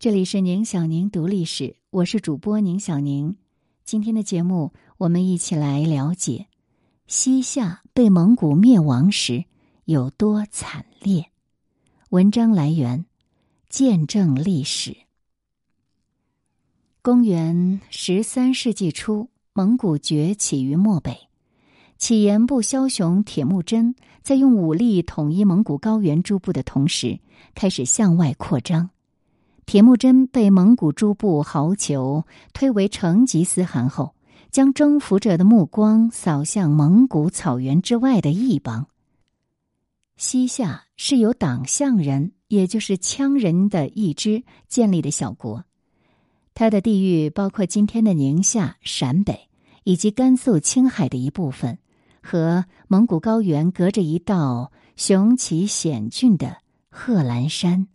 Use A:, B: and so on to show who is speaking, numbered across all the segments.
A: 这里是宁小宁读历史，我是主播宁小宁。今天的节目，我们一起来了解西夏被蒙古灭亡时有多惨烈。文章来源：见证历史。公元十三世纪初，蒙古崛起于漠北，起言部枭雄铁木真在用武力统一蒙古高原诸部的同时，开始向外扩张。铁木真被蒙古诸部豪酋推为成吉思汗后，将征服者的目光扫向蒙古草原之外的异邦。西夏是由党项人，也就是羌人的一支建立的小国，它的地域包括今天的宁夏、陕北以及甘肃、青海的一部分，和蒙古高原隔着一道雄奇险峻的贺兰山。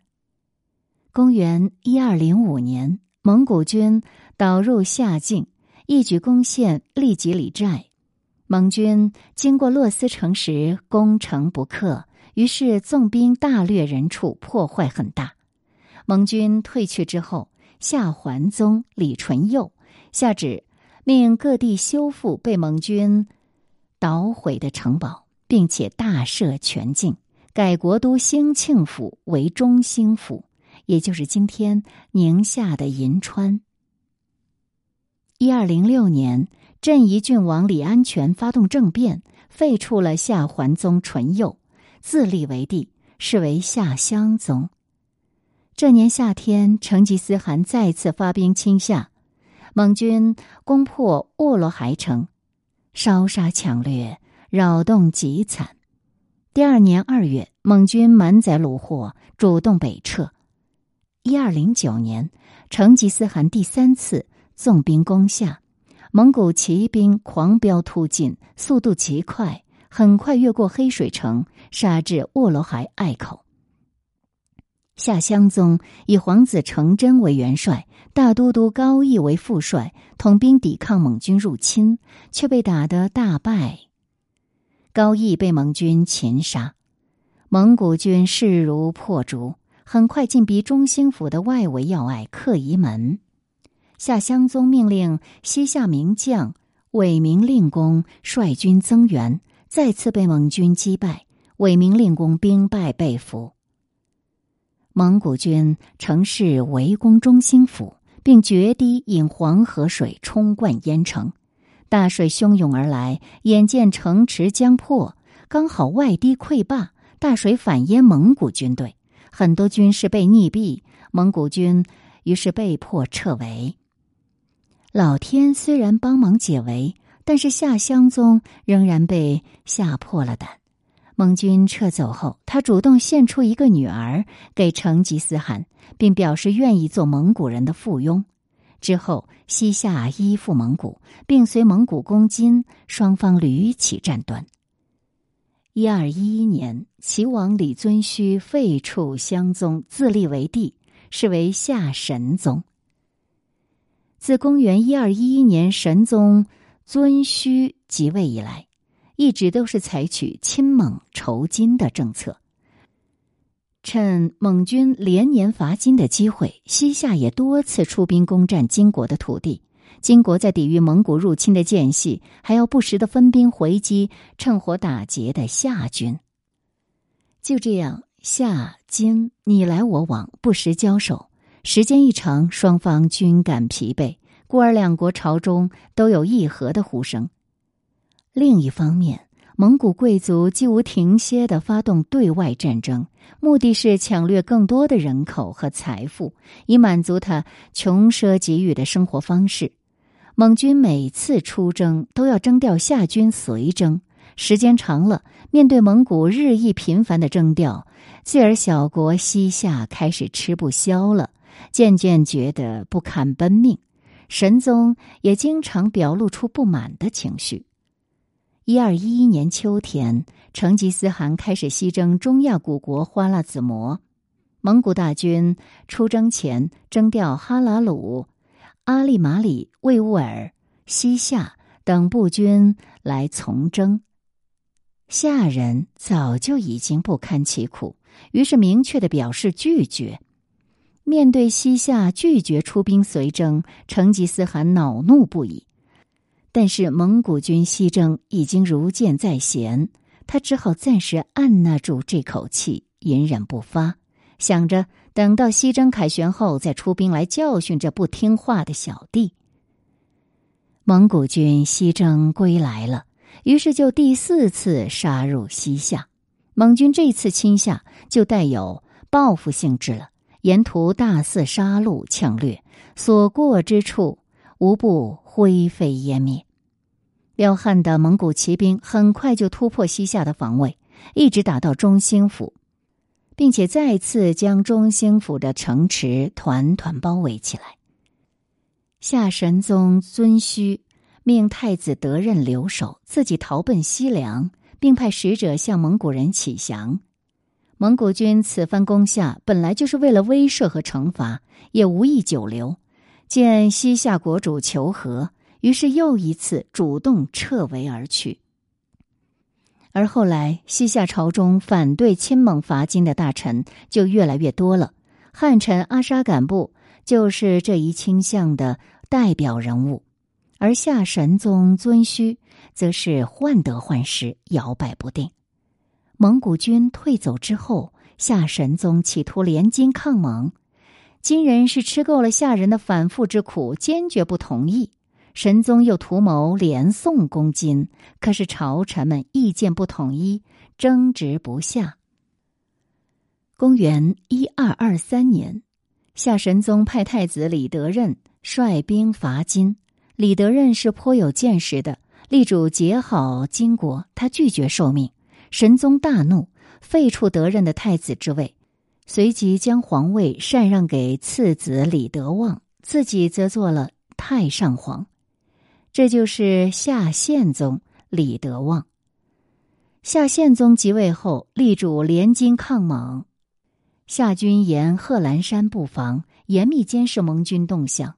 A: 公元一二零五年，蒙古军导入夏境，一举攻陷利吉里寨。蒙军经过洛斯城时，攻城不克，于是纵兵大掠人畜，破坏很大。蒙军退去之后，夏桓宗李纯佑下旨，命各地修复被蒙军捣毁的城堡，并且大赦全境，改国都兴庆府为中兴府。也就是今天宁夏的银川。一二零六年，镇宜郡王李安全发动政变，废黜了夏桓宗纯佑，自立为帝，是为夏襄宗。这年夏天，成吉思汗再次发兵侵夏，蒙军攻破沃罗海城，烧杀抢掠，扰动极惨。第二年二月，蒙军满载虏获，主动北撤。一二零九年，成吉思汗第三次纵兵攻下，蒙古骑兵狂飙突进，速度极快，很快越过黑水城，杀至沃罗海隘口。夏襄宗以皇子成真为元帅，大都督高义为副帅，统兵抵抗蒙军入侵，却被打得大败。高义被蒙军擒杀，蒙古军势如破竹。很快进逼中兴府的外围要隘克夷门，夏襄宗命令西夏名将韦明令公率军增援，再次被蒙军击败。韦明令公兵败被俘。蒙古军乘势围攻中兴府，并决堤引黄河水冲灌淹城。大水汹涌而来，眼见城池将破，刚好外堤溃坝，大水反淹蒙古军队。很多军士被溺毙，蒙古军于是被迫撤围。老天虽然帮忙解围，但是夏襄宗仍然被吓破了胆。蒙军撤走后，他主动献出一个女儿给成吉思汗，并表示愿意做蒙古人的附庸。之后，西夏依附蒙古，并随蒙古攻金，双方屡起战端。一二一一年，齐王李遵顼废黜襄宗，自立为帝，是为夏神宗。自公元一二一一年神宗遵顼即位以来，一直都是采取亲蒙仇金的政策。趁蒙军连年伐金的机会，西夏也多次出兵攻占金国的土地。金国在抵御蒙古入侵的间隙，还要不时的分兵回击，趁火打劫的夏军。就这样，夏金你来我往，不时交手，时间一长，双方均感疲惫，故而两国朝中都有议和的呼声。另一方面，蒙古贵族既无停歇的发动对外战争，目的是抢掠更多的人口和财富，以满足他穷奢极欲的生活方式。蒙军每次出征都要征调夏军随征，时间长了，面对蒙古日益频繁的征调，继而小国西夏开始吃不消了，渐渐觉得不堪奔命。神宗也经常表露出不满的情绪。一二一一年秋天，成吉思汗开始西征中亚古国花剌子模，蒙古大军出征前征调哈拉鲁。阿利马里、魏乌尔、西夏等部军来从征，夏人早就已经不堪其苦，于是明确的表示拒绝。面对西夏拒绝出兵随征，成吉思汗恼怒不已。但是蒙古军西征已经如箭在弦，他只好暂时按捺住这口气，隐忍不发，想着等到西征凯旋后再出兵来教训这不听话的小弟。蒙古军西征归来了，于是就第四次杀入西夏。蒙军这次侵夏就带有报复性质了，沿途大肆杀戮抢掠，所过之处无不灰飞烟灭。彪悍的蒙古骑兵很快就突破西夏的防卫，一直打到中兴府，并且再次将中兴府的城池团团包围起来。夏神宗遵须命太子德任留守，自己逃奔西凉。并派使者向蒙古人乞降。蒙古军此番攻下，本来就是为了威慑和惩罚，也无意久留。见西夏国主求和，于是又一次主动撤围而去。而后来，西夏朝中反对亲蒙伐金的大臣就越来越多了。汉臣阿沙敢布就是这一倾向的代表人物。而夏神宗遵虚则是患得患失，摇摆不定。蒙古军退走之后，夏神宗企图联金抗蒙，金人是吃够了夏人的反复之苦，坚决不同意。神宗又图谋连宋攻金，可是朝臣们意见不统一，争执不下。公元一二二三年，夏神宗派太子李德任率兵伐金。李德任是颇有见识的，力主结好金国，他拒绝受命。神宗大怒，废黜德任的太子之位，随即将皇位禅让给次子李德旺，自己则做了太上皇。这就是夏宪宗李德旺。夏宪宗即位后，力主联金抗蒙，夏军沿贺兰山布防，严密监视蒙军动向。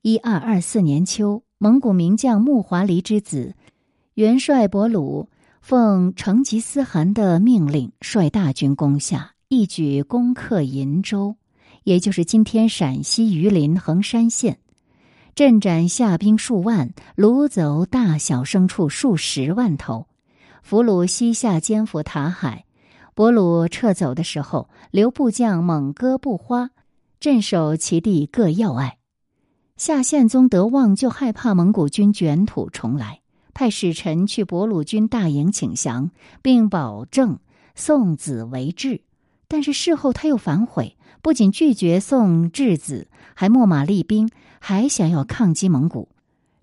A: 一二二四年秋，蒙古名将木华黎之子元帅伯鲁奉成吉思汗的命令，率大军攻下，一举攻克银州，也就是今天陕西榆林横山县，阵斩夏兵数万，掳走大小牲畜数十万头，俘虏西夏奸夫塔海。伯鲁撤走的时候，留部将猛哥不花镇守其地各要隘。夏宪宗德旺就害怕蒙古军卷土重来，派使臣去博鲁军大营请降，并保证送子为质。但是事后他又反悔，不仅拒绝送质子，还秣马厉兵，还想要抗击蒙古，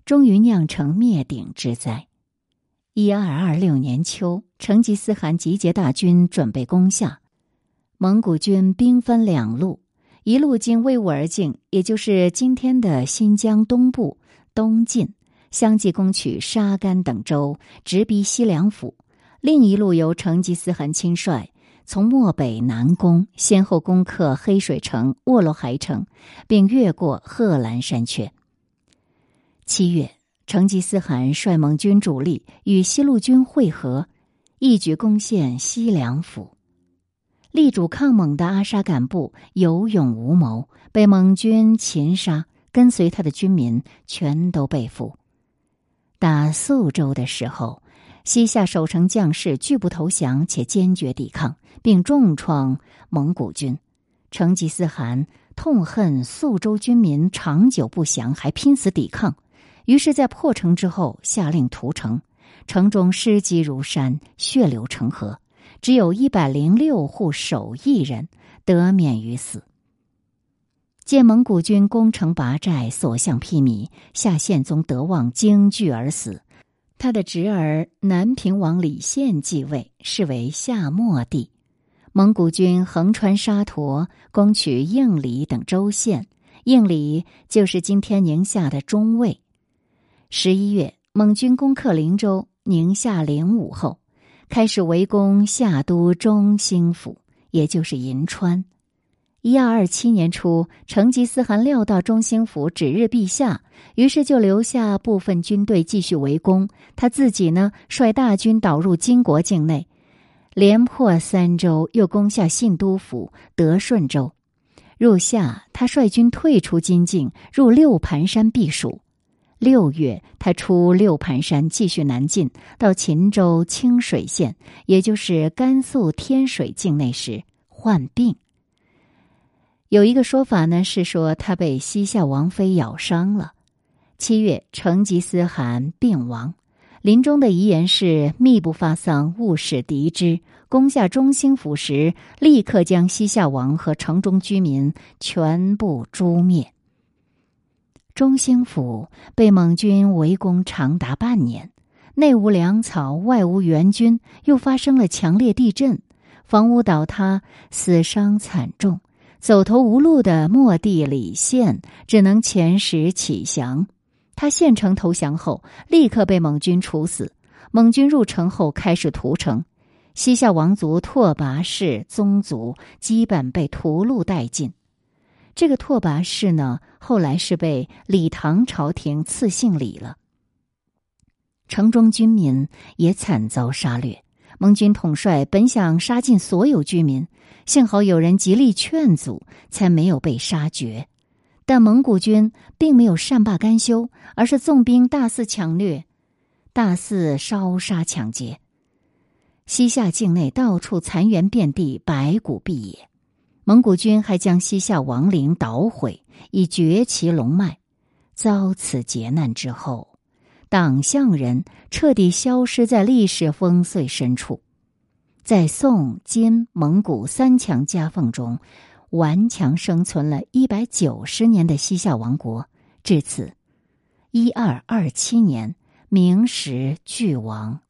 A: 终于酿成灭顶之灾。一二二六年秋，成吉思汗集结大军准备攻下，蒙古军兵分两路。一路经威武而进，也就是今天的新疆东部东进，相继攻取沙干等州，直逼西凉府；另一路由成吉思汗亲率，从漠北南攻，先后攻克黑水城、卧罗海城，并越过贺兰山缺。七月，成吉思汗率蒙军主力与西路军会合，一举攻陷西凉府。力主抗蒙的阿沙敢布有勇无谋，被蒙军擒杀，跟随他的军民全都被俘。打肃州的时候，西夏守城将士拒不投降，且坚决抵抗，并重创蒙古军。成吉思汗痛恨肃州军民长久不降，还拼死抵抗，于是，在破城之后，下令屠城，城中尸积如山，血流成河。只有一百零六户守义人得免于死。见蒙古军攻城拔寨，所向披靡，夏宪宗德旺惊惧而死。他的侄儿南平王李宪继位，是为夏末帝。蒙古军横穿沙陀，攻取应里等州县。应里就是今天宁夏的中卫。十一月，蒙军攻克灵州，宁夏灵武后。开始围攻夏都中兴府，也就是银川。一二二七年初，成吉思汗料到中兴府指日必下，于是就留下部分军队继续围攻。他自己呢，率大军导入金国境内，连破三州，又攻下信都府、德顺州。入夏，他率军退出金境，入六盘山避暑。六月，他出六盘山，继续南进，到秦州清水县，也就是甘肃天水境内时，患病。有一个说法呢，是说他被西夏王妃咬伤了。七月，成吉思汗病亡，临终的遗言是：密不发丧，勿使敌之。攻下中兴府时，立刻将西夏王和城中居民全部诛灭。中兴府被蒙军围攻长达半年，内无粮草，外无援军，又发生了强烈地震，房屋倒塌，死伤惨重。走投无路的末帝李宪只能遣使启降。他献城投降后，立刻被蒙军处死。蒙军入城后，开始屠城。西夏王族拓跋氏宗族基本被屠戮殆尽。这个拓跋氏呢，后来是被李唐朝廷赐姓李了。城中军民也惨遭杀掠。蒙军统帅本想杀尽所有居民，幸好有人极力劝阻，才没有被杀绝。但蒙古军并没有善罢甘休，而是纵兵大肆抢掠，大肆烧杀抢劫。西夏境内到处残垣遍地，白骨蔽野。蒙古军还将西夏王陵捣毁，以绝其龙脉。遭此劫难之后，党项人彻底消失在历史烽燧深处。在宋、金、蒙古三强夹缝中，顽强生存了一百九十年的西夏王国，至此，一二二七年，名实俱亡。